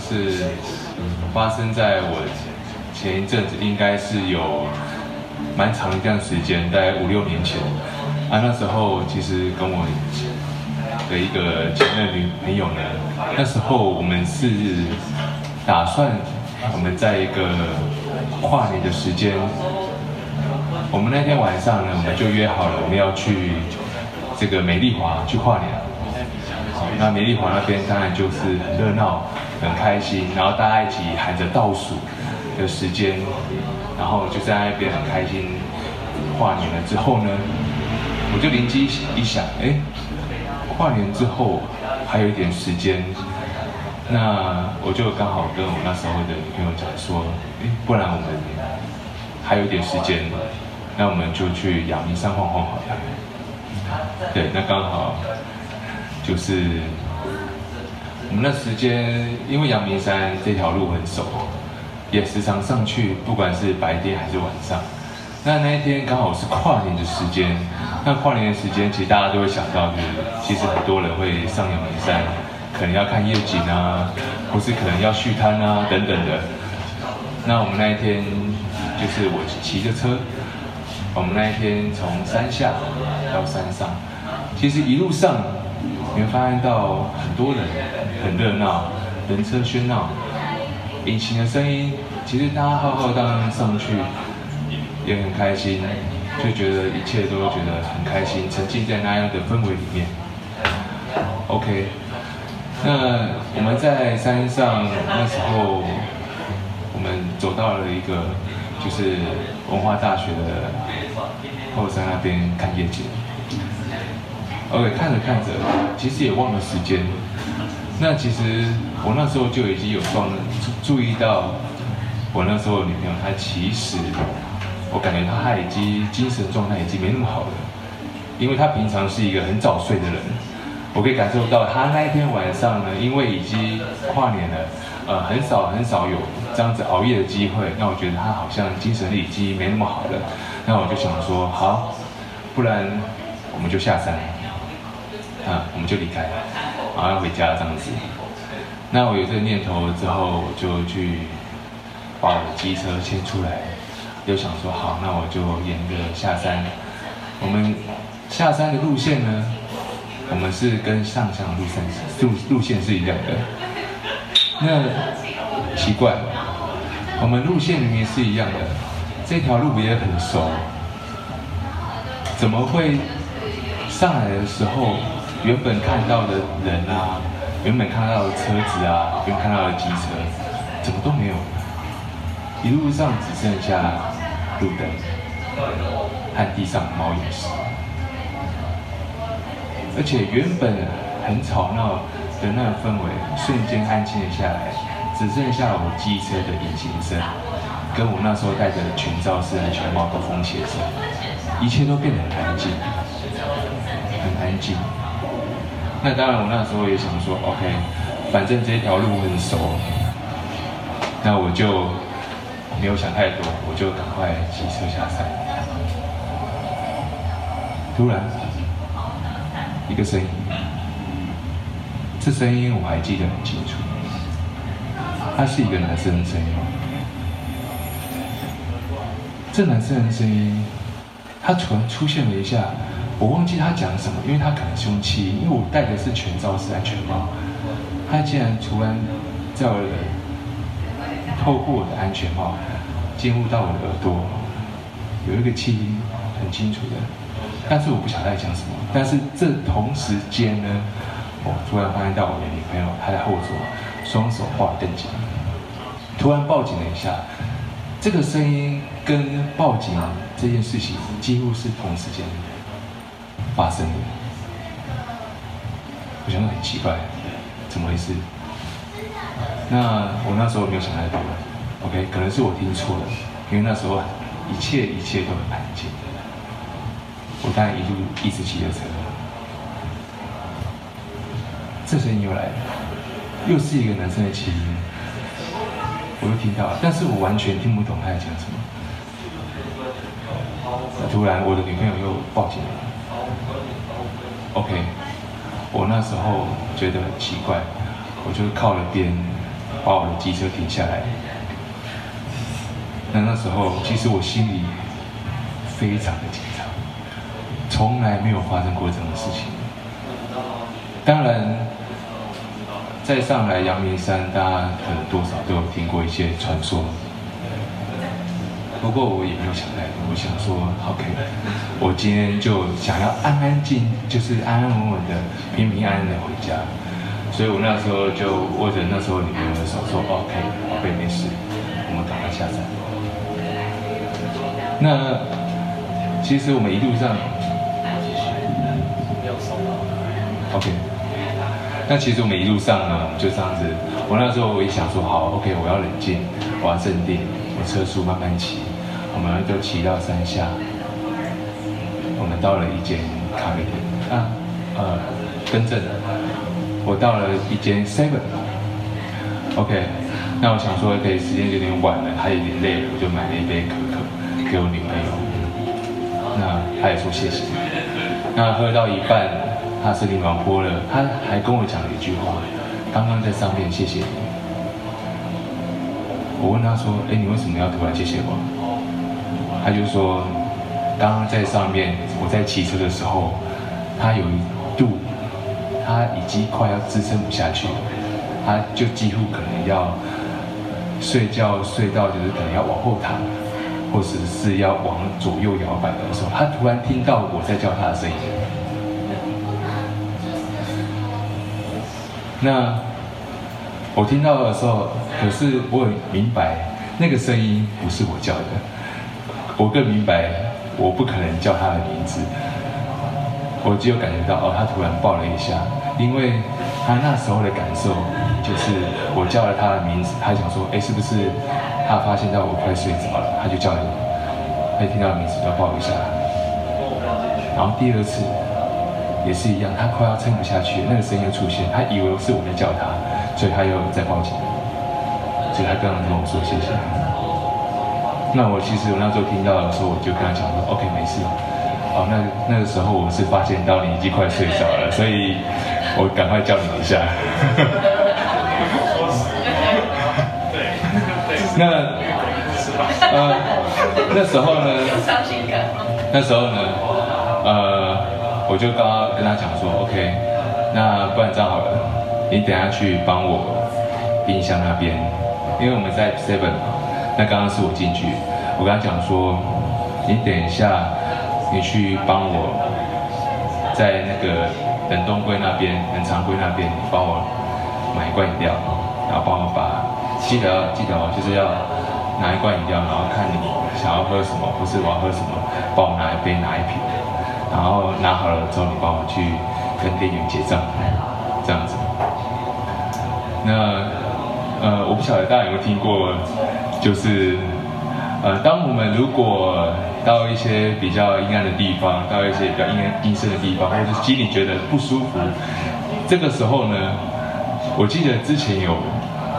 是发生在我前一阵子，应该是有蛮长一段时间，大概五六年前。啊，那时候其实跟我的一个前任女朋友呢，那时候我们是打算我们在一个跨年的时间，我们那天晚上呢，我们就约好了，我们要去这个美丽华去跨年。好，那美丽华那边当然就是很热闹、很开心，然后大家一起喊着倒数的时间，然后就在那边很开心跨年了之后呢，我就灵机一想，哎，跨年之后还有一点时间，那我就刚好跟我那时候的女朋友讲说，哎，不然我们还有一点时间。那我们就去阳明山晃晃好了。对，那刚好就是我们那时间，因为阳明山这条路很熟，也时常上去，不管是白天还是晚上。那那一天刚好是跨年的时间，那跨年的时间，其实大家都会想到，就是其实很多人会上阳明山，可能要看夜景啊，或是可能要续摊啊等等的。那我们那一天就是我骑着车。我们那一天从山下到山上，其实一路上你会发现到很多人，很热闹，人车喧闹，引擎的声音，其实大家浩浩荡荡上去也很开心，就觉得一切都觉得很开心，沉浸在那样的氛围里面。OK，那我们在山上那时候，我们走到了一个就是文化大学的。后山那边看夜景，OK，看着看着，其实也忘了时间。那其实我那时候就已经有注注意到，我那时候的女朋友她其实，我感觉她她已经精神状态已经没那么好了，因为她平常是一个很早睡的人。我可以感受到她那一天晚上呢，因为已经跨年了，呃，很少很少有这样子熬夜的机会。那我觉得她好像精神力已经没那么好了。那我就想说，好，不然我们就下山，啊，我们就离开，然后要回家这样子。那我有这个念头之后，我就去把我的机车牵出来，就想说，好，那我就沿着下山。我们下山的路线呢，我们是跟上山路线路路线是一样的。那奇怪，我们路线明明是一样的。这条路也很熟，怎么会上来的时候，原本看到的人啊，原本看到的车子啊，原本看到的机车，怎么都没有？一路上只剩下路灯和地上的猫眼石，而且原本很吵闹的那个氛围，瞬间安静了下来，只剩下我机车的引擎声。跟我那时候戴着全罩式安全帽的风切声，一切都变得很安静，很安静。那当然，我那时候也想说，OK，反正这条路很熟，那我就没有想太多，我就赶快骑车下山。突然，一个声音，这声音我还记得很清楚，他是一个男生的声音。这男生的声音，他突然出现了一下，我忘记他讲什么，因为他可能凶器，因为我戴的是全罩式安全帽，他竟然突然在我的透过我的安全帽进入到我的耳朵，有一个气音很清楚的，但是我不晓得他在讲什么。但是这同时间呢，我突然发现到我的女朋友她在后座，双手抱着灯，突然报警了一下。这个声音跟报警这件事情几乎是同时间发生的，我想很奇怪，怎么回事？那我那时候没有想太多，OK，可能是我听错了，因为那时候一切一切都很安静，我当然一路一直骑着车，这声音又来了，又是一个男生的气音。我又听到了，但是我完全听不懂他在讲什么。突然，我的女朋友又报警了。OK，我那时候觉得很奇怪，我就靠了边，把我的机车停下来。那那时候其实我心里非常的紧张，从来没有发生过这种事情。当然，再上来阳明山，大家可能多少都有听过一些传说。不过我也没有想太多，我想说，OK，我今天就想要安安静，就是安安稳稳的、平平安安的回家。所以我那时候就握着那时候女朋友的手说，OK，宝贝没事，我们赶快下山。那其实我们一路上，OK，那其实我们一路上呢，就这样子。我那时候我也想说，好，OK，我要冷静，我要镇定，我车速慢慢骑。我们就骑到山下，我们到了一间咖啡店啊，呃，更正，我到了一间 Seven。OK，那我想说，可以时间有点晚了，他有点累了，我就买了一杯可可给我女朋友。那他也说谢谢。那喝到一半，他身体暖和了，他还跟我讲了一句话：刚刚在上面谢谢你。我问他说：哎，你为什么要突然谢谢我？他就说，刚刚在上面，我在骑车的时候，他有一度，他已经快要支撑不下去了，他就几乎可能要睡觉睡到就是可能要往后躺，或者是要往左右摇摆的时候，他突然听到我在叫他的声音。那我听到的时候，可是我很明白，那个声音不是我叫的。我更明白，我不可能叫他的名字。我只有感觉到，哦，他突然抱了一下，因为他那时候的感受就是我叫了他的名字，他想说，哎，是不是他发现到我快睡着了，他就叫了，他一听到名字就抱一下。然后第二次也是一样，他快要撑不下去，那个声音又出现，他以为是我在叫他，所以他又再抱紧，所以他刚刚跟我说谢谢。那我其实我那时候听到的时候，我就跟他讲说，OK，没事。哦，那那个时候我是发现到你已经快睡着了，所以我赶快叫你一下。那呃，那时候呢？那时候呢？呃，我就刚刚跟他讲说，OK，那不然这样好了，你等下去帮我冰箱那边，因为我们在 Seven。那刚刚是我进去，我跟他讲说，你等一下，你去帮我，在那个冷冻柜那边、冷藏柜那边，你帮我买一罐饮料，然后帮我把，记得记得哦，就是要拿一罐饮料，然后看你想要喝什么，不是我要喝什么，帮我拿一杯拿一瓶，然后拿好了之后，你帮我去跟店员结账，这样子。那呃，我不晓得大家有没有听过。就是，呃，当我们如果到一些比较阴暗的地方，到一些比较阴阴森的地方，或者是心里觉得不舒服，这个时候呢，我记得之前有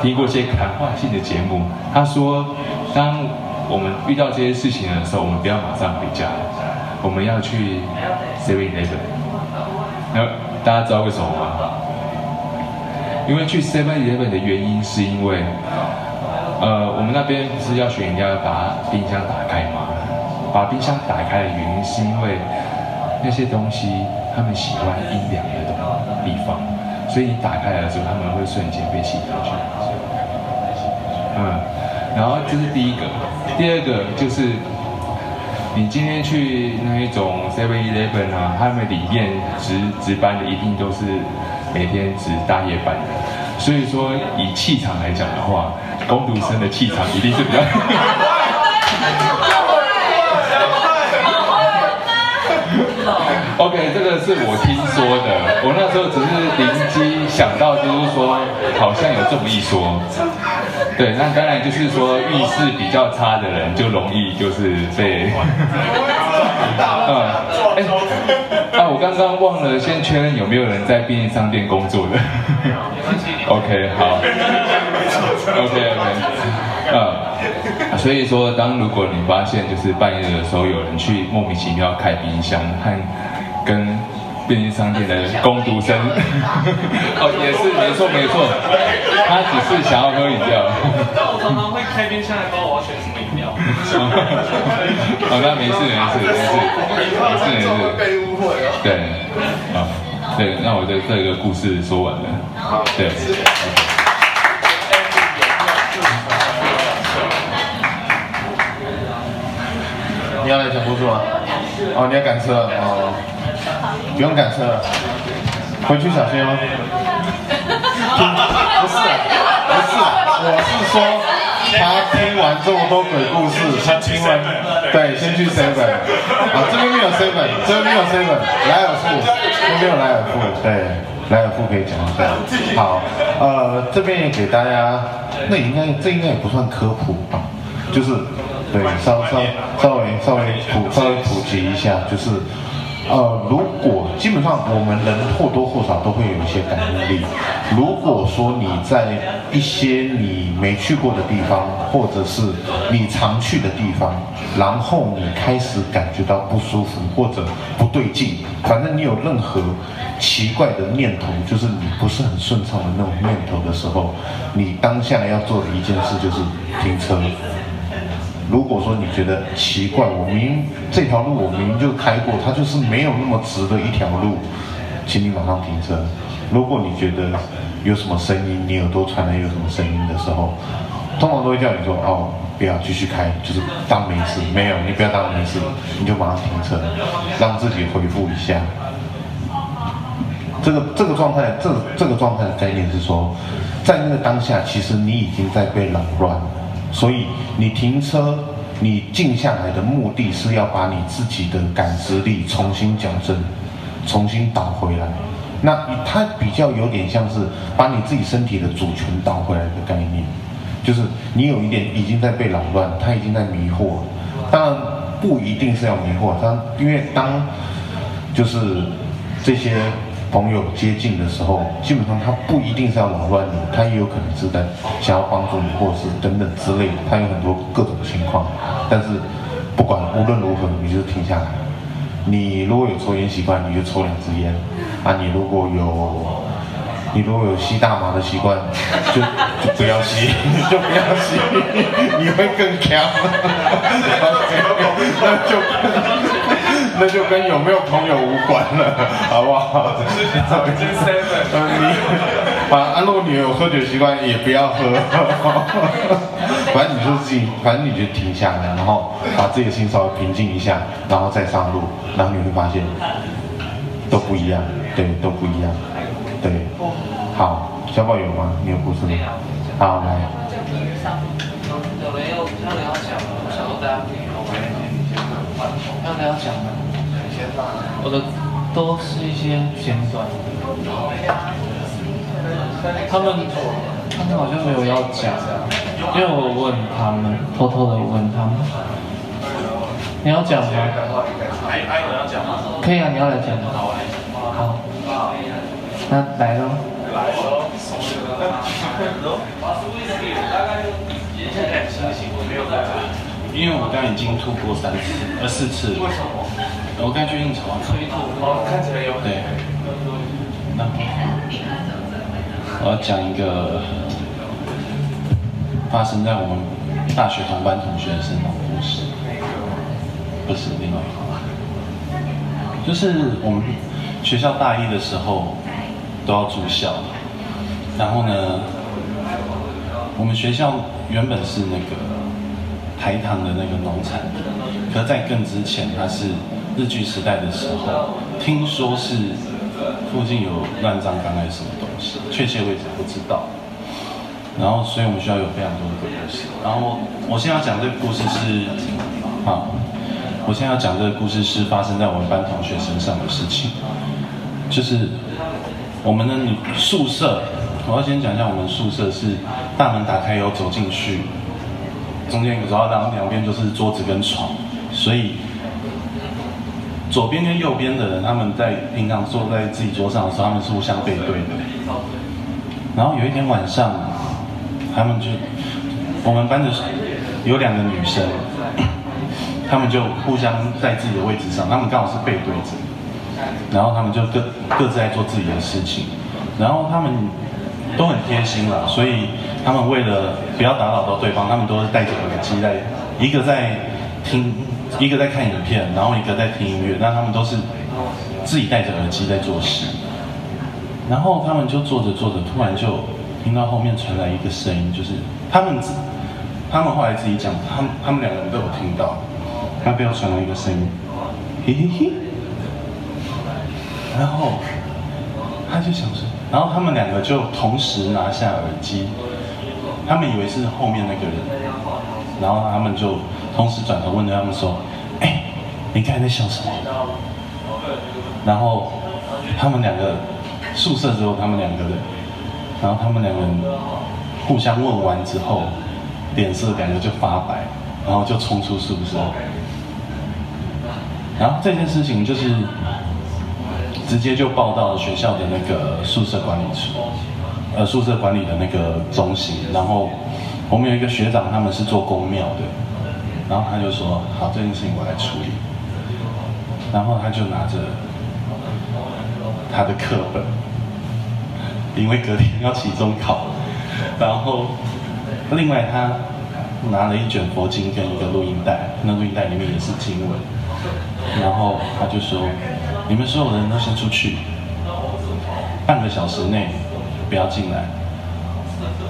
听过一些谈话性的节目，他说，当我们遇到这些事情的时候，我们不要马上回家，我们要去 Seven Eleven。那大家知道为什么吗？因为去 Seven Eleven 的原因是因为。呃，我们那边不是要学人家把冰箱打开吗？把冰箱打开的原因是因为那些东西他们喜欢阴凉的地方，所以你打开来的时候，他们会瞬间被吸进去。嗯，然后这是第一个，第二个就是你今天去那一种 Seven Eleven 啊，他们里面值值班的一定都是每天值大夜班的，所以说以气场来讲的话。工读生的气场一定是比较。OK，这个是我听说的，我那时候只是灵机想到，就是说好像有这么一说。对，那当然就是说运势比较差的人就容易就是被。嗯，哎，啊，我刚刚忘了先确认有没有人在便利商店工作的。OK，好。OK OK，啊，所以说，当如果你发现就是半夜的时候有人去莫名其妙开冰箱，和跟便利商店的工读生。哦，也是没错没错，他只是想要喝饮料。但我常常会开冰箱来帮我要选什么饮料。哦，那没事没事没事没事没事。被误会了。对，啊，对，那我的这个故事说完了。对。你要来讲故事吗？哦，你要赶车哦，不用赶车了，回去小心哦。不是，不是，我是说，他听完这么多鬼故事，他听完，对，先去 seven，啊，这边没有 seven，这边没有 seven，莱尔富，这边有莱尔富，对，莱尔富可以讲一下。好，呃，这边也给大家，那应该这应该也不算科普吧，就是。对，稍稍稍微稍微普稍微普及一下，就是，呃，如果基本上我们人或多或少都会有一些感应力。如果说你在一些你没去过的地方，或者是你常去的地方，然后你开始感觉到不舒服或者不对劲，反正你有任何奇怪的念头，就是你不是很顺畅的那种念头的时候，你当下要做的一件事就是停车。如果说你觉得奇怪，我明这条路我明明就开过，它就是没有那么直的一条路，请你马上停车。如果你觉得有什么声音，你耳朵传来有什么声音的时候，通常都会叫你说哦，不要继续开，就是当没事。没有，你不要当没事，你就马上停车，让自己恢复一下。这个这个状态，这这个状态的概念是说，在那个当下，其实你已经在被扰乱了。所以你停车，你静下来的目的是要把你自己的感知力重新矫正，重新导回来。那它比较有点像是把你自己身体的主权导回来的概念，就是你有一点已经在被扰乱，它已经在迷惑。当然不一定是要迷惑，它因为当就是这些。朋友接近的时候，基本上他不一定是要扰乱你，他也有可能是在想要帮助你，或者是等等之类的，他有很多各种情况。但是不管无论如何，你就停下来。你如果有抽烟习惯，你就抽两支烟。啊，你如果有你如果有吸大麻的习惯，就就不要吸，就不要吸，你会更强。那就。那就跟有没有朋友无关了，好不好？嗯，你反正如果你有喝酒习惯，也不要喝。反正你就自己，反正你就停下来，然后把自己的心稍微平静一下，然后再上路，然后你会发现都不一样，对，都不一样，对。好，小宝有吗？你有故事吗？好，来。有没有要聊讲？想说大家可以要聊讲吗？我的都是一些片段，他们他们好像没有要讲，因为我问他们，偷偷的问他们，你要讲吗？可以啊，你要来讲吗？好，那来喽。因为我刚刚已经吐过三次，呃四次。为什么？我刚去应酬啊，催吐，哦，看起来有对。那我要讲一个发生在我们大学同班同学身上的故事，不是另外一个，就是我们学校大一的时候都要住校，然后呢，我们学校原本是那个台糖的那个农产，可是在更之前它是。日据时代的时候，听说是附近有乱葬岗还是什么东西，确切位置不知道。然后，所以我们学校有非常多的鬼故事。然后，我现在要讲这个故事是，啊，我现在要讲这个故事是发生在我们班同学身上的事情，就是我们的宿舍。我要先讲一下，我们宿舍是大门打开以后走进去，中间有时候然后两边就是桌子跟床，所以。左边跟右边的人，他们在平常坐在自己桌上的时候，他们是互相背对的。然后有一天晚上，他们就我们班的有两个女生，他们就互相在自己的位置上，他们刚好是背对着。然后他们就各各自在做自己的事情，然后他们都很贴心啦，所以他们为了不要打扰到对方，他们都是戴着耳机在，一个在听，一个在看影片，然后一个在听音乐，那他们都是自己戴着耳机在做事，然后他们就做着做着，突然就听到后面传来一个声音，就是他们自他们后来自己讲，他们他们两个人都有听到，他背后传来一个声音，嘿嘿嘿。然后他就想说，然后他们两个就同时拿下耳机，他们以为是后面那个人，然后他们就同时转头问着他们说：“哎，你刚才在笑什么？”然后他们两个宿舍之后，他们两个人，然后他们两个人互相问完之后，脸色感觉就发白，然后就冲出宿舍。然后这件事情就是。直接就报到了学校的那个宿舍管理处，呃，宿舍管理的那个中心。然后我们有一个学长，他们是做公庙的，然后他就说：“好，这件事情我来处理。”然后他就拿着他的课本，因为隔天要期中考，然后另外他拿了一卷佛经跟一个录音带，那录音带里面也是经文，然后他就说。你们所有人都先出去，半个小时内不要进来，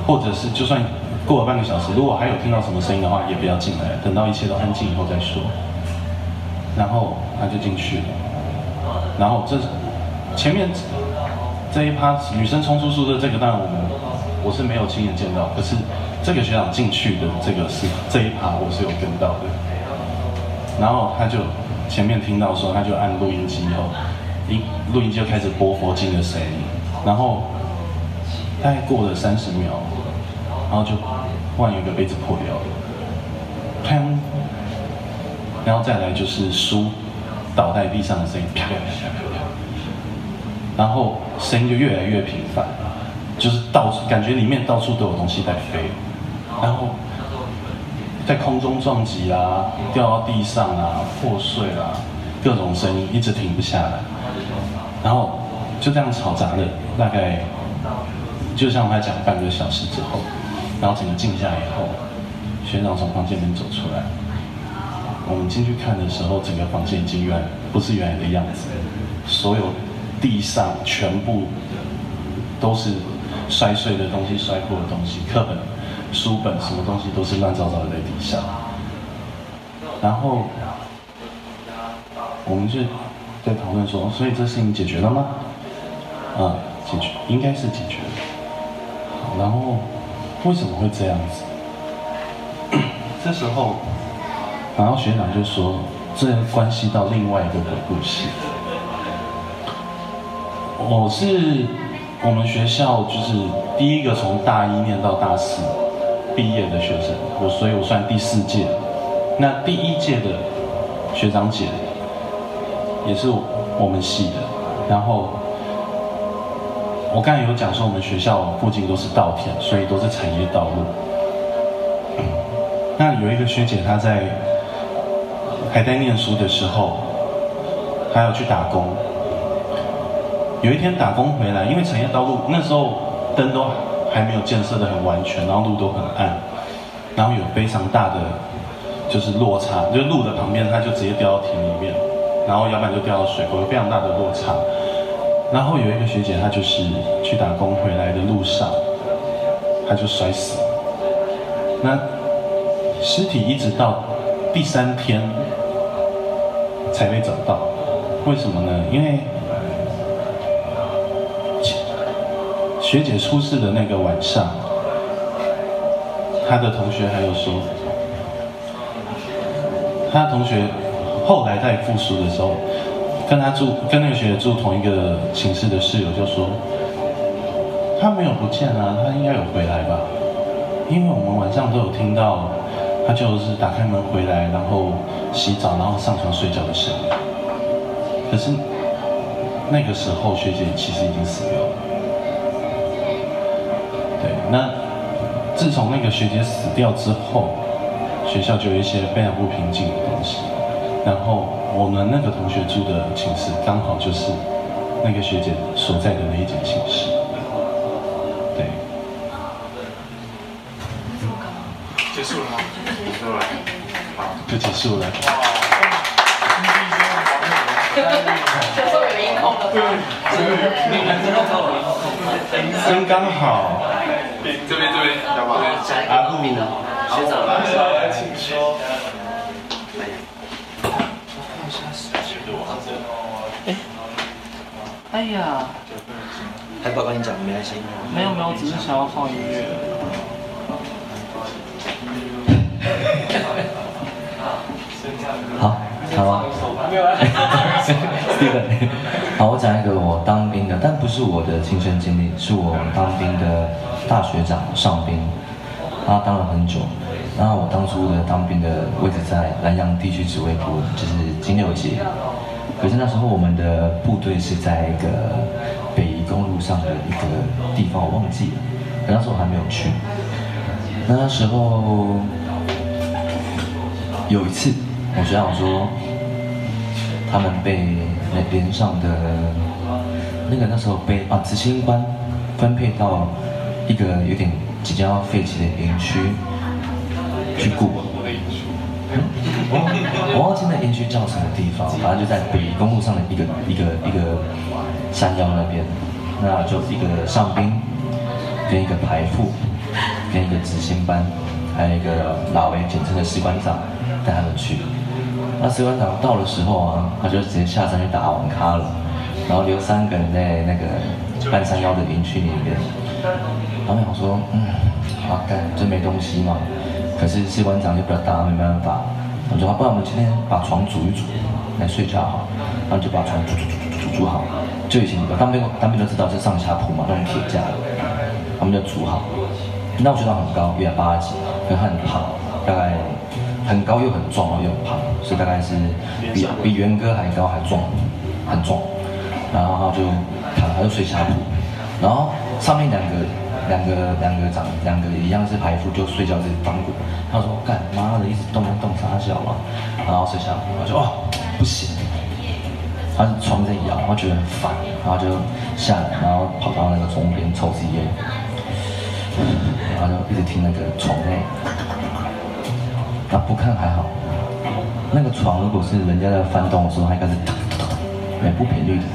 或者是就算过了半个小时，如果还有听到什么声音的话，也不要进来，等到一切都安静以后再说。然后他就进去了，然后这前面这一趴女生冲出宿舍这个，当然我们我是没有亲眼见到，可是这个学长进去的这个是这一趴我是有跟到的，然后他就。前面听到说，他就按录音机以后，音录音机就开始播佛经的声音，然后大概过了三十秒，然后就忽然有一个杯子破掉了，砰，然后再来就是书倒在地上的声音，啪啪啪啪啪，然后声音就越来越频繁，就是到处感觉里面到处都有东西在飞，然后。在空中撞击、啊，掉到地上啊，破碎、啊，各种声音一直停不下来，然后就这样嘈杂了，大概就像他讲半个小时之后，然后整个静下以后，学长从房间里面走出来，我们进去看的时候，整个房间已经原不是原来的样子，所有地上全部都是摔碎的东西、摔破的东西，课本。书本什么东西都是乱糟糟的在地上，然后我们就在讨论说，所以这事情解决了吗？啊，解决，应该是解决了。好，然后为什么会这样子？这时候，然后学长就说，这关系到另外一个鬼故事。我是我们学校就是第一个从大一念到大四。毕业的学生，我所以我算第四届。那第一届的学长姐也是我们系的。然后我刚才有讲说，我们学校附近都是稻田，所以都是产业道路。那有一个学姐，她在还在念书的时候，她要去打工。有一天打工回来，因为产业道路那时候灯都。还没有建设得很完全，然后路都很暗，然后有非常大的就是落差，就路的旁边，它就直接掉到田里面，然后要不然就掉到水沟，有非常大的落差。然后有一个学姐，她就是去打工回来的路上，她就摔死了。那尸体一直到第三天才被找到，为什么呢？因为。学姐出事的那个晚上，她的同学还有说，她的同学后来在复述的时候，跟她住跟那个学姐住同一个寝室的室友就说，她没有不见啊，她应该有回来吧，因为我们晚上都有听到，她就是打开门回来，然后洗澡，然后上床睡觉的声音。可是那个时候学姐其实已经死掉了。对那自从那个学姐死掉之后，学校就有一些非常不平静的东西。然后我们那个同学住的寝室刚好就是那个学姐所在的那一间寝室。对。结束了吗？结束了。好，就结束了。就说有音控的。对。真刚好。这边这边，要不阿布明的学长来，请说。哎呀，还不跟你讲，没关系。没有没有，只是想要放音乐。好，好啊。Steven，好，我讲一个我当兵的，但不是我的亲身经历，是我当兵的大学长上兵，他当了很久。然后我当初的当兵的位置在南洋地区指挥部，就是金六级。可是那时候我们的部队是在一个北宜公路上的一个地方，我忘记了。可那时候我还没有去。那时候有一次，我学长说，他们被那边上的那个那时候被啊执行官分配到一个有点即将要废弃的营区去顾。我忘记那营区叫什么地方，反正就在北公路上的一个一个一个山腰那边，那就一个上兵，跟一个排副，跟一个执行班，还有一个老 A，简称的士官长带他们去。那士官长到的时候啊，他就直接下山去打网咖了，然后留三个人在那个半山腰的营区里面。然后我想说，嗯，好干，这没东西嘛。可是士官长就比较大，没办法，我就说，不然我们今天把床煮一煮来睡觉好，然后就把床煮煮煮煮煮煮好。就以前当兵当兵都知道是上下铺嘛，那种铁架的，他们就煮好。那我学长很高，一百八十几，可很胖，大概很高又很壮，然后又很胖，所以大概是比比元哥还高还壮，很壮。然后他就躺，他就睡下铺，然后上面两个。两个两个长两个一样是排副，就睡觉这里翻滚。他说：“干妈的，一直动不动啥小嘛。”然后睡下，我就哦不行，他床在摇，他觉得很烦，然后就下来，然后跑到那个床边抽支烟，然后就一直听那个床内。那不看还好，那个床如果是人家在翻动的时候，还开始哒哒哒，每部频率的，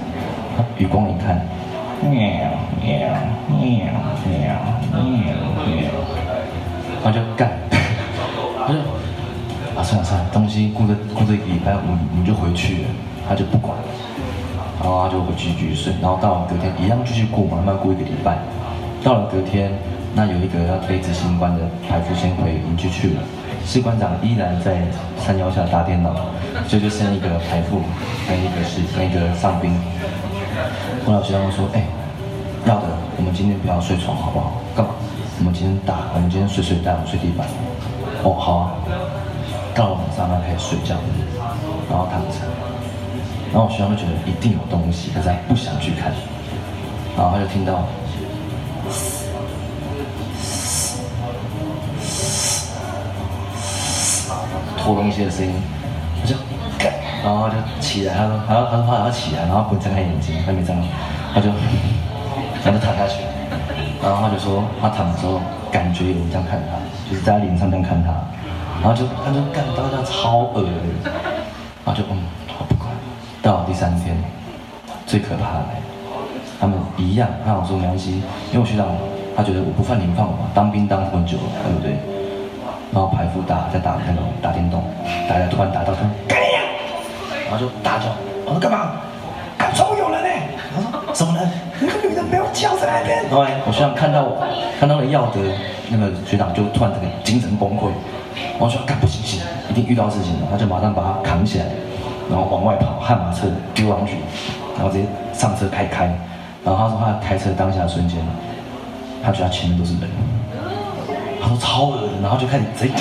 余光一看。喵喵喵喵喵喵，他就干，他就啊算了算了，东西顾着顾着一个礼拜，我我们就回去了，他就不管，然后他就回去继续睡，然后到了隔天一样继续过，慢慢过一个礼拜，到了隔天，那有一个要被执行官的排副先回营区去了，士官长依然在山腰下打电脑，所以就剩一个排副跟一个是跟一个上兵。我老学长说：“哎、要的，我们今天不要睡床，好不好？干嘛？我们今天打，我们今天睡睡袋，我睡地板。哦，好啊。到了晚上，他开始睡觉，然后躺着。然后我学长就觉得一定有东西，可是他不想去看。然后他就听到拖东西的声音，”然后就起来，他说，他说，他说他要起来，然后不睁开眼睛，他没睁，他就，他就躺下去，然后他就说，他躺的时候感觉有人这样看他，就是在他脸上这样看他，然后就他就感到他超恶的，然后就嗯，我不管。到了第三天，最可怕的，他们一样，他我说没关系，因为我学长他觉得我不犯你们放我嘛，当兵当这么久了，对不对？然后排副打在打那个打电动，大家突然打到他。然后就大叫，我说干嘛？敢抽有人呢？他说什么人？那个女的没有脚在那边。然后我学长看到我，看到了耀德，那个学长就突然这个精神崩溃。我说干不行行，一定遇到事情了。他就马上把他扛起来，然后往外跑，悍马车丢上去，然后直接上车开开。然后他说他开车当下的瞬间，他觉得前面都是人。他说超恶的，然后就开始直接，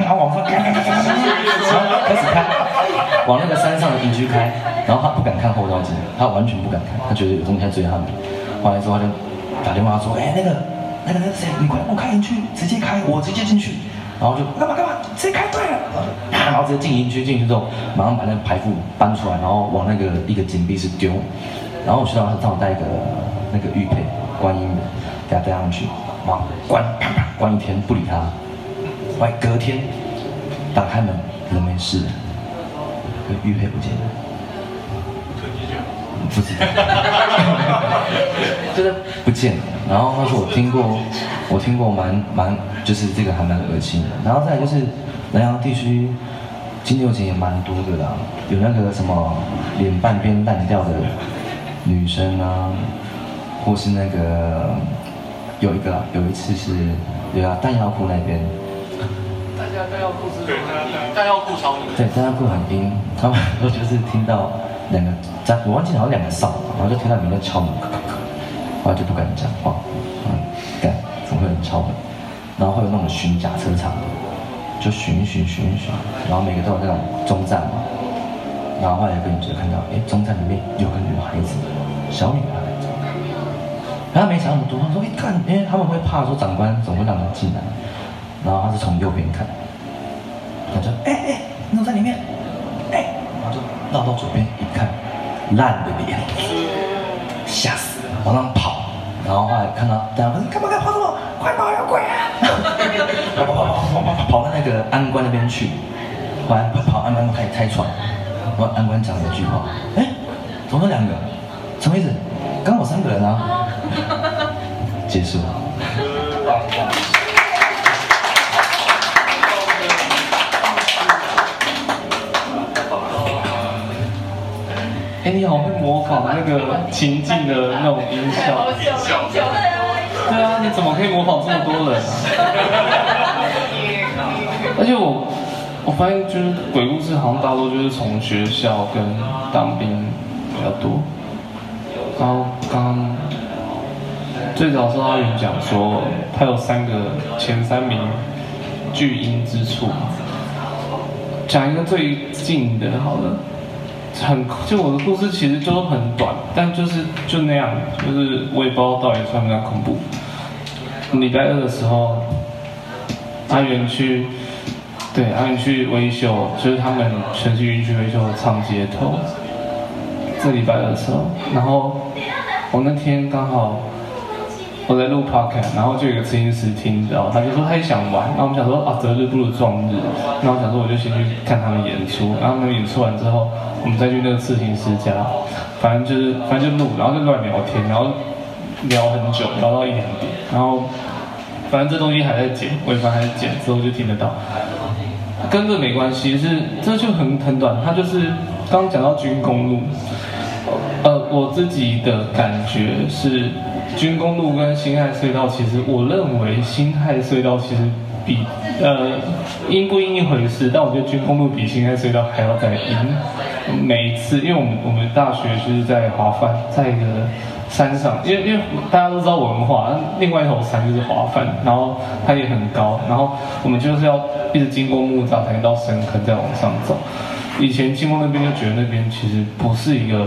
然后往上开，然后开始开。往那个山上的营区开，然后他不敢看后照镜，他完全不敢看，他觉得有东西在追他们。后来之后他就打电话说：“哎，那个，那个那个谁，你快我开营区，直接开，我直接进去。”然后就干嘛干嘛，直接开队了，然后直接进营区，进去之后马上把那个牌符搬出来，然后往那个一个金币室丢，然后我学长他正好带一个那个玉佩观音的，给他带上去，然后关啪啪关一天不理他，后来隔天打开门人没事，玉佩不见了，不知道，就是不见了。然后他说我听过，我听过蛮蛮，就是这个还蛮恶心的。然后再来就是南阳地区金牛节也蛮多的啦，有那个什么脸半边烂掉的女生啊，或是那个有一个有一次是对啊，弹药库那边，弹药库是弹药库超阴，对，弹药库很冰，他们说就是听到两个在，我忘记好像两个哨，然后就听到里面在敲门。后来就不敢讲话，嗯，干，怎么会有人敲门？然后会有那种巡甲车场，就巡巡巡巡，然后每个都有那种中站嘛。然后后来有个女就看到，哎，中站里面有个女孩子，小女孩。然后没想那么多，他说，一看，因为他们会怕说长官总会让人进来。然后他是从右边看，他就，哎哎，你怎么在里面？哎，然后就绕到左边一看，烂的脸，吓死了。往上跑，然后后来看到，等下，你干嘛干嘛跑什么？快跑，有鬼啊！跑跑跑跑跑跑跑到那个安官那边去，后来跑跑安官开始拆船，然后安官讲了一句话，哎，怎么两个？什么意思？刚好三个人啊！结束。哎，你好会模仿那个情境的那种音效。对啊，你怎么可以模仿这么多人啊？而且我我发现就是鬼故事好像大多就是从学校跟当兵比较多。然后刚刚最早是阿云讲说他有三个前三名巨婴之处，讲一个最近的好了。很，就我的故事其实就很短，但就是就那样，就是我也不知道到底算不算恐怖。礼拜二的时候，阿元去，对，阿元去维修，就是他们全是云去维修的唱街头。这礼拜二的时候，然后我那天刚好我在录 podcast，然后就有个摄影师听到，他就说他也想玩，然后我们想说啊，择日不如撞日，然后我想说我就先去看他们演出，然后他们演出完之后。我们再去那个刺青师家，反正就是反正就录，然后就乱聊天，然后聊很久，聊到一两点，然后反正这东西还在剪，尾巴还在剪，之后就听得到。跟这没关系，是这就很很短，它就是刚讲到军工路，呃，我自己的感觉是军工路跟辛亥隧道，其实我认为辛亥隧道其实比呃阴不阴一回事，但我觉得军工路比辛亥隧道还要再阴。每一次，因为我们我们大学就是在华范，在一个山上，因为因为大家都知道文化，另外一头山就是华范，然后它也很高，然后我们就是要一直经过木栅才能到深坑再往上走。以前经过那边就觉得那边其实不是一个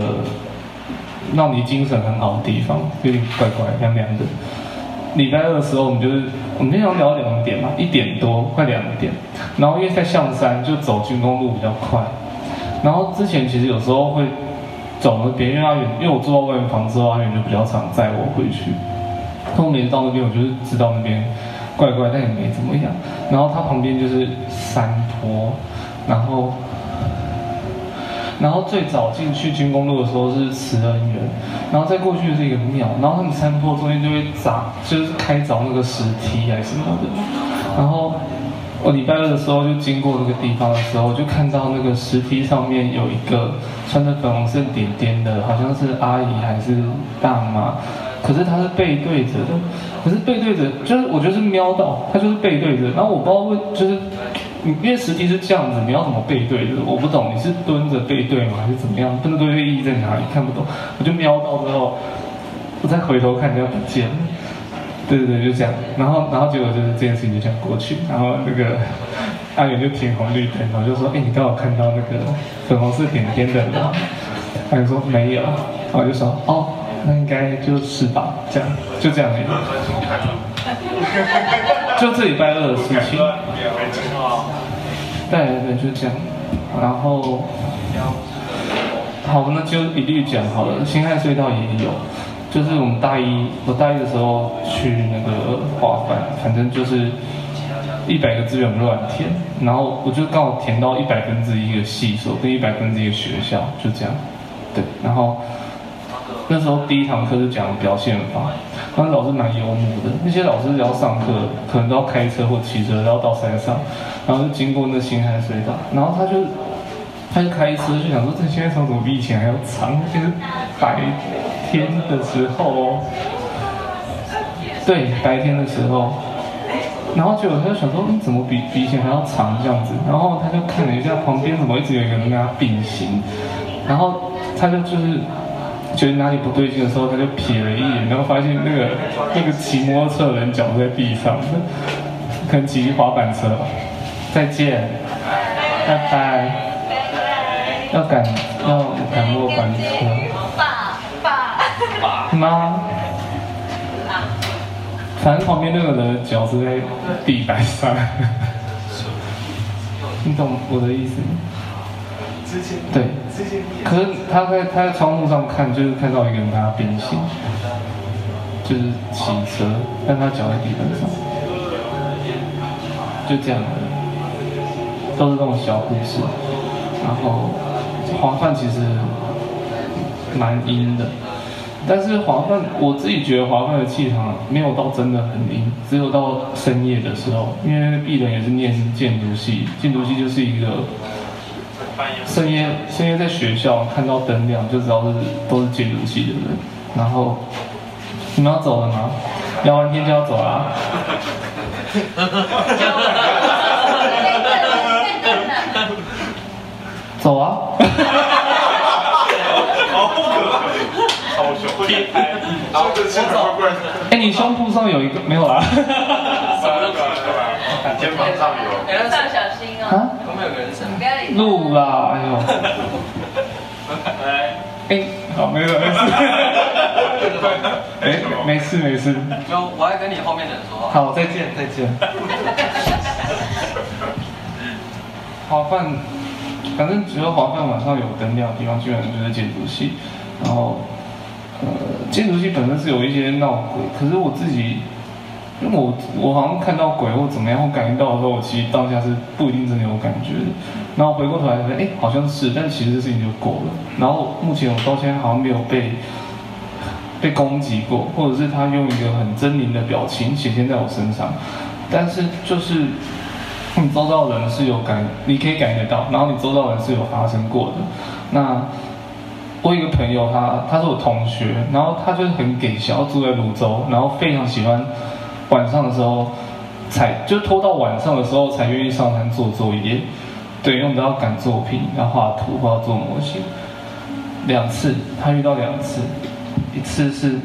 让你精神很好的地方，有点怪怪凉凉的。礼拜二的时候，我们就是我们经常聊两点嘛，一点多快两点，然后因为在象山就走军功路比较快。然后之前其实有时候会走那边，因为阿远，因为我住到外面房之后，阿远就比较常载我回去。后面到那边，我就是知道那边怪怪，但也没怎么样。然后它旁边就是山坡，然后然后最早进去军工路的时候是慈恩园，然后再过去是一个庙，然后他们山坡中间就会凿，就是开凿那个石梯还是什么的，然后。我礼拜二的时候就经过那个地方的时候，就看到那个石梯上面有一个穿着粉红色点点的，好像是阿姨还是大妈，可是她是背对着的，可是背对着就是我就是瞄到她就是背对着，然后我不知道为就是，因为实际是这样子，你要怎么背对着？我不懂，你是蹲着背对吗？还是怎么样？蹲着背对意义在哪里？看不懂，我就瞄到之后，我再回头看人家不见了。对对对，就这样，然后然后结果就是这件事情就这样过去，然后那个阿远就停红绿灯，然后就说：“哎，你刚好看到那个粉红色点点的人？”他就说：“没有。”然后我就说：“哦，那应该就是吧。”这样就这样而已。就这礼拜二的事情。对对，就这样。然后，好，那就一律讲好了。辛亥隧道也有，就是我们大一，我大一的时候去那个华梵，反正就是一百个志愿乱填，然后我就刚好填到一百分之一个系所跟一百分之一个学校，就这样。对，然后那时候第一堂课是讲表现法，当时老师蛮幽默的，那些老师要上课可能都要开车或骑车，然后到山上，然后就经过那辛亥隧道，然后他就他就开车就想说，这辛亥隧道怎么比以前还要长？就是白天的时候哦，对，白天的时候，然后结果他就想说，嗯，怎么比比以前还要长这样子？然后他就看了一下旁边怎么一直有一个人跟他并行，然后。他就就是觉得哪里不对劲的时候，他就瞥了一眼，然后发现那个那个骑摩托车的人脚在地上，可能骑滑板车。再见，拜拜。要赶要赶末班车。爸爸妈。反正旁边那个人的脚是在地板上，你懂我的意思吗？对，可是他在他在窗户上看，就是看到一个人跟他并行，就是骑车，但他脚在地板上，就这样，都是这种小故事。然后华梵其实蛮阴的，但是华梵我自己觉得华梵的气场没有到真的很阴，只有到深夜的时候，因为鄙人也是念建筑系，建筑系就是一个。深夜，深夜在学校看到灯亮就知道是都是建筑系的人。然后你们要走了吗？聊完天就要走啦。走啊！好可怕，超凶！然后就肩膀过来。哎，你胸部上有一个没有啊？肩膀上有。要小心哦。啊？录啦，哎呦！哎，好，没事没事。哎，没事没事。就我还跟你后面的人说话。好，再见再见。华梵，反正只要华梵晚上有灯亮的地方，基本上就是建筑系。然后，呃，建筑系本身是有一些闹鬼，可是我自己。因为我我好像看到鬼或怎么样或感应到的时候，我其实当下是不一定真的有感觉的。然后回过头来，哎，好像是，但其实这事情就过了。然后目前我到现在好像没有被被攻击过，或者是他用一个很狰狞的表情显现在我身上。但是就是你周遭的人是有感，你可以感觉得到，然后你周遭的人是有发生过的。那我有一个朋友他，他是我同学，然后他就是很给小，住在泸州，然后非常喜欢。晚上的时候才就拖到晚上的时候才愿意上山做作业，对，因为我们都要赶作品，要画图或要做模型。两次，他遇到两次，一次是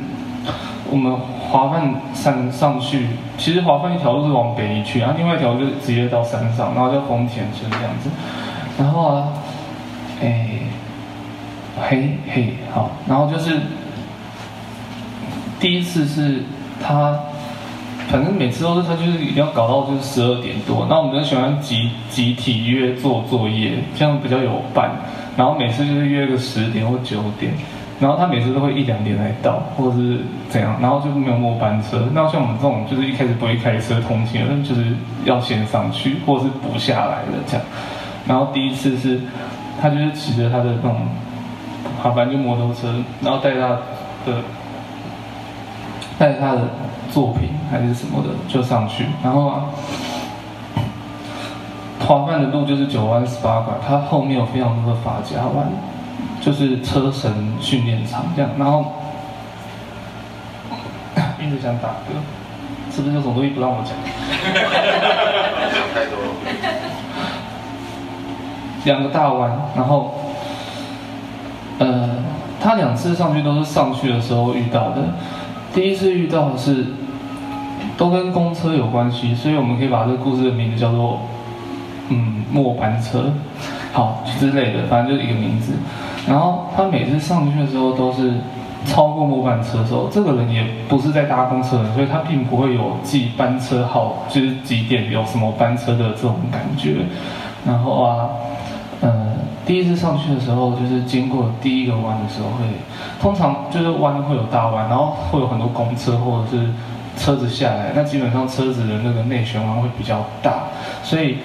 我们华梵山上去，其实华梵一条路是往北去，然后另外一条路就直接到山上，然后叫丰田村这样子。然后啊，哎，嘿嘿，好，然后就是第一次是他。反正每次都是他，就是一定要搞到就是十二点多。那我们就喜欢集集体约做作业，这样比较有伴。然后每次就是约个十点或九点，然后他每次都会一两点才到，或者是怎样，然后就没有末班车。那像我们这种就是一开始不会开车通勤，那就是要先上去，或者是补下来的这样。然后第一次是，他就是骑着他的那种，好，反正就摩托车，然后带他的，带他的。作品还是什么的就上去，然后啊，华梵的路就是九弯十八拐，它后面有非常多的法夹弯，就是车神训练场这样，然后 一直想打嗝，是不是有什么东西不让我讲？太多。两个大弯，然后，呃，他两次上去都是上去的时候遇到的。第一次遇到的是，都跟公车有关系，所以我们可以把这个故事的名字叫做，嗯，末班车，好之类的，反正就是一个名字。然后他每次上去的时候都是超过末班车的时候，这个人也不是在搭公车的，所以他并不会有记班车号，就是几点有什么班车的这种感觉。然后啊，呃，第一次上去的时候，就是经过第一个弯的时候，会通常就是弯会有大弯，然后会有很多公车或者是车子下来，那基本上车子的那个内旋弯会比较大，所以。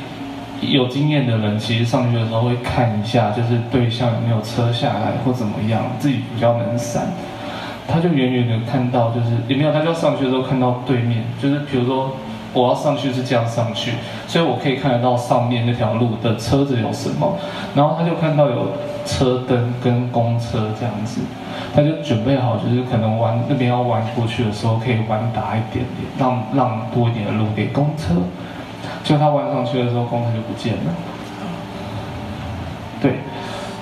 有经验的人其实上去的时候会看一下，就是对向有没有车下来或怎么样，自己比较能闪。他就远远的看到，就是也没有，他就上去的时候看到对面，就是比如说我要上去是这样上去，所以我可以看得到上面那条路的车子有什么，然后他就看到有车灯跟公车这样子，他就准备好，就是可能弯那边要弯过去的时候可以弯大一点点，让让多一点的路给公车。就他弯上去的时候，公车就不见了。对，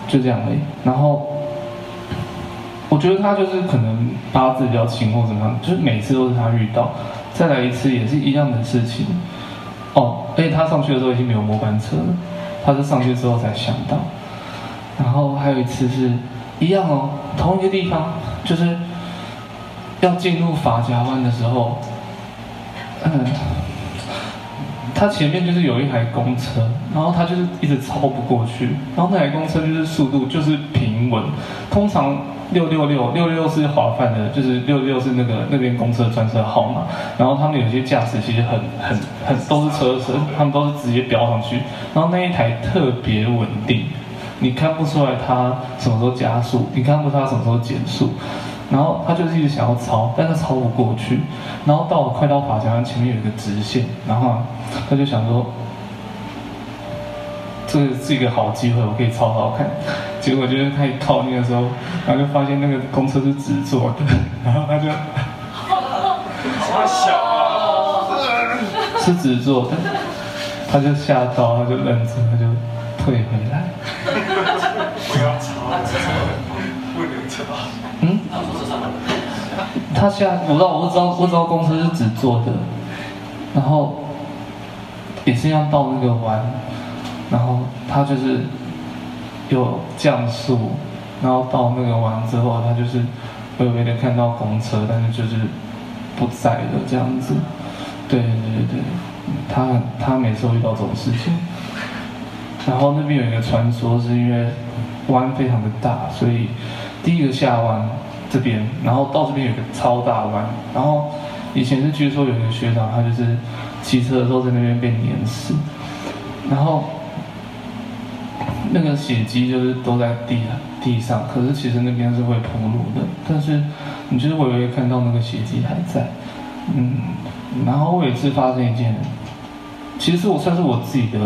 就这样而已。然后，我觉得他就是可能八字比较轻或怎么样，就是每次都是他遇到。再来一次也是一样的事情。哦，而且他上去的时候已经没有末班车了，他是上去之后才想到。然后还有一次是一样哦，同一个地方，就是要进入法夹弯的时候，嗯。他前面就是有一台公车，然后他就是一直超不过去，然后那台公车就是速度就是平稳，通常六六六六六是华范的，就是六六是那个那边公车专车号码，然后他们有些驾驶其实很很很都是车神，他们都是直接飙上去，然后那一台特别稳定，你看不出来他什么时候加速，你看不出来他什么时候减速。然后他就是一直想要超，但是超不过去。然后到了快到法夹弯前面有一个直线，然后他就想说，这是一个好机会，我可以超超看。结果就是他一靠近的时候，然后就发现那个公车是直坐的，然后他就，好小啊，是直坐的，他就吓到，他就愣住，他就退回来。不要超，不能超。嗯，他现在我不知道，我不知道，我知道公车是直坐的，然后也是要到那个弯，然后他就是有降速，然后到那个弯之后，他就是微微的看到公车，但是就是不在了这样子。对对对对，他他每次遇到这种事情，然后那边有一个传说，是因为弯非常的大，所以。第一个下弯这边，然后到这边有个超大弯，然后以前是据说有一个学长，他就是骑车的时候在那边被碾死，然后那个血迹就是都在地地上，可是其实那边是会铺路的，但是你就是微微看到那个血迹还在，嗯，然后我有一次发生一件，其实我算是我自己的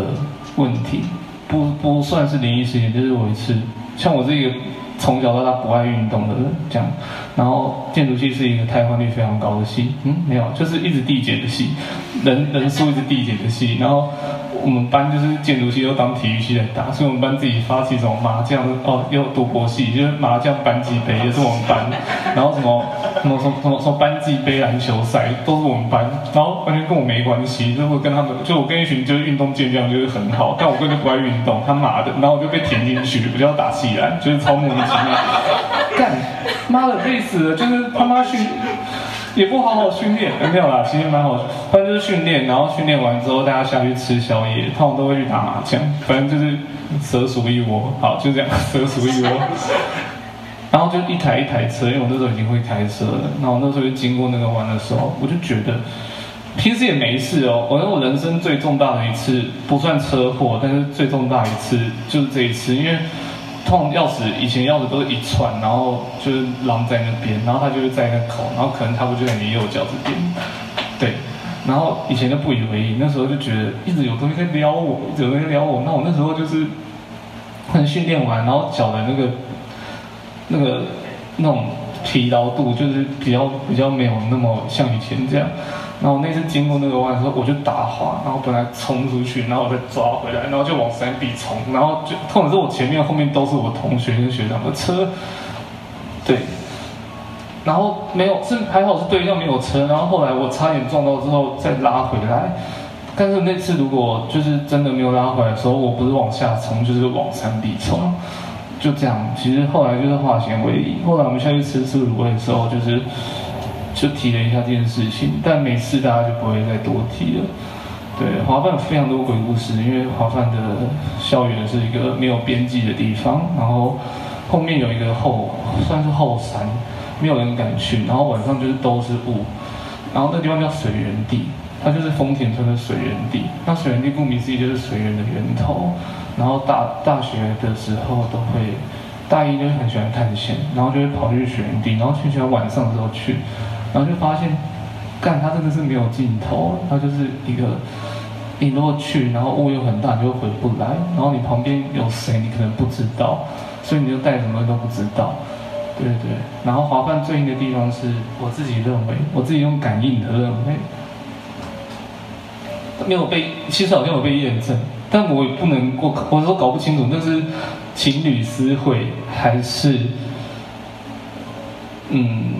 问题，不不算是灵异事件，就是我一次像我这个。从小到大不爱运动的人，这样，然后建筑系是一个汰换率非常高的系，嗯，没有，就是一直递减的系，人人数一直递减的系，然后我们班就是建筑系又当体育系来打，所以我们班自己发起什么麻将哦，又赌博系，就是麻将班级杯也是我们班，然后什么什么什么什么什么班级杯篮球赛都是我们班，然后完全跟我没关系，就是跟他们，就我跟一群就是运动健将就是很好，但我根本就不爱运动，他妈的，然后我就被填进去，不就要打系篮，就是超莫名其妙，妈的累死了，就是他妈训也不好好训练，没有啦，其实蛮好，反正就是训练，然后训练完之后大家下去吃宵夜，他们都会去打麻将，反正就是蛇鼠一窝，好就这样，蛇鼠一窝。然后就一台一台车，因为我那时候已经会开车了，然后那时候就经过那个弯的时候，我就觉得平时也没事哦，我觉得我人生最重大的一次不算车祸，但是最重大一次就是这一次，因为。通钥匙以前钥匙都是一串，然后就是狼在那边，然后他就是在那口，然后可能差不多就在你右脚这边，对，然后以前就不以为意，那时候就觉得一直有东西在撩我，一直有东西撩我，那我那时候就是可能训练完，然后脚的那个那个那种疲劳度就是比较比较没有那么像以前这样。然后那次经过那个弯的时候，我就打滑，然后本来冲出去，然后我再抓回来，然后就往山壁冲，然后就痛的是我前面后面都是我同学跟学长的车，对，然后没有是还好是对向没有车，然后后来我差点撞到之后再拉回来，但是那次如果就是真的没有拉回来的时候，我不是往下冲就是往山壁冲，就这样。其实后来就是化险为夷。后来我们下去吃吃卤味的时候，就是就提了一下这件事情，但每次大家就不会再多提了。对，华梵有非常多鬼故事，因为华梵的校园是一个没有边际的地方，然后后面有一个后算是后山，没有人敢去，然后晚上就是都是雾，然后那地方叫水源地，它就是丰田村的水源地。那水源地顾名思义就是水源的源头，然后大大学的时候都会大一就很喜欢探险，然后就会跑去水源地，然后去喜欢晚上的时候去，然后就发现。干，它真的是没有尽头，它就是一个，你如果去，然后雾又很大，你就回不来，然后你旁边有谁，你可能不知道，所以你就带什么都不知道，对对。然后华梵最硬的地方是我自己认为，我自己用感应的认为，没有被，其实好像有被验证，但我也不能过，我说搞不清楚，那是情侣私会还是，嗯，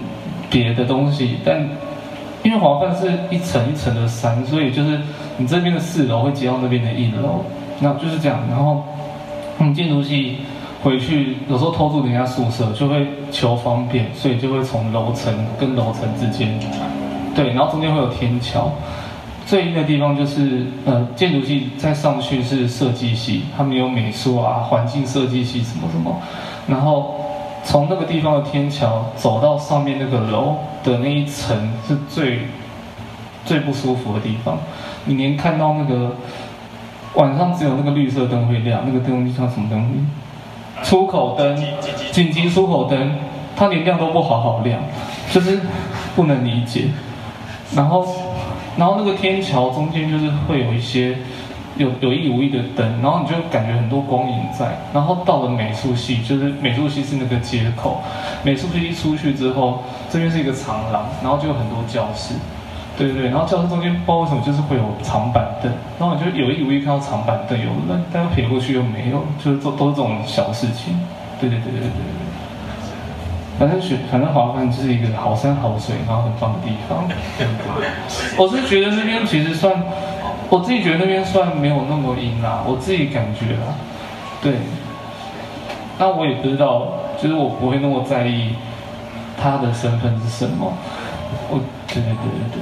别的东西，但。因为华梵是一层一层的山，所以就是你这边的四楼会接到那边的一楼，那就是这样。然后我们建筑系回去有时候偷住人家宿舍，就会求方便，所以就会从楼层跟楼层之间，对，然后中间会有天桥。最阴的地方就是呃，建筑系再上去是设计系，他们有美术啊、环境设计系什么什么，然后。从那个地方的天桥走到上面那个楼的那一层是最最不舒服的地方，你连看到那个晚上只有那个绿色灯会亮，那个灯叫什么灯？出口灯，紧急出口灯，它连亮都不好好亮，就是不能理解。然后，然后那个天桥中间就是会有一些。有有意无意的灯，然后你就感觉很多光影在，然后到了美术系，就是美术系是那个街口，美术系一出去之后，这边是一个长廊，然后就有很多教室，对对对，然后教室中间不知道为什么就是会有长板凳，然后你就有意无意看到长板凳有人，但又撇过去又没有，就是都都是这种小事情，对对对对对对，反正学反正华梵就是一个好山好水，然后很棒的地方，我是觉得那边其实算。我自己觉得那边算没有那么阴啦，我自己感觉啦，对。那我也不知道，就是我不会那么在意他的身份是什么。我，对对对对对。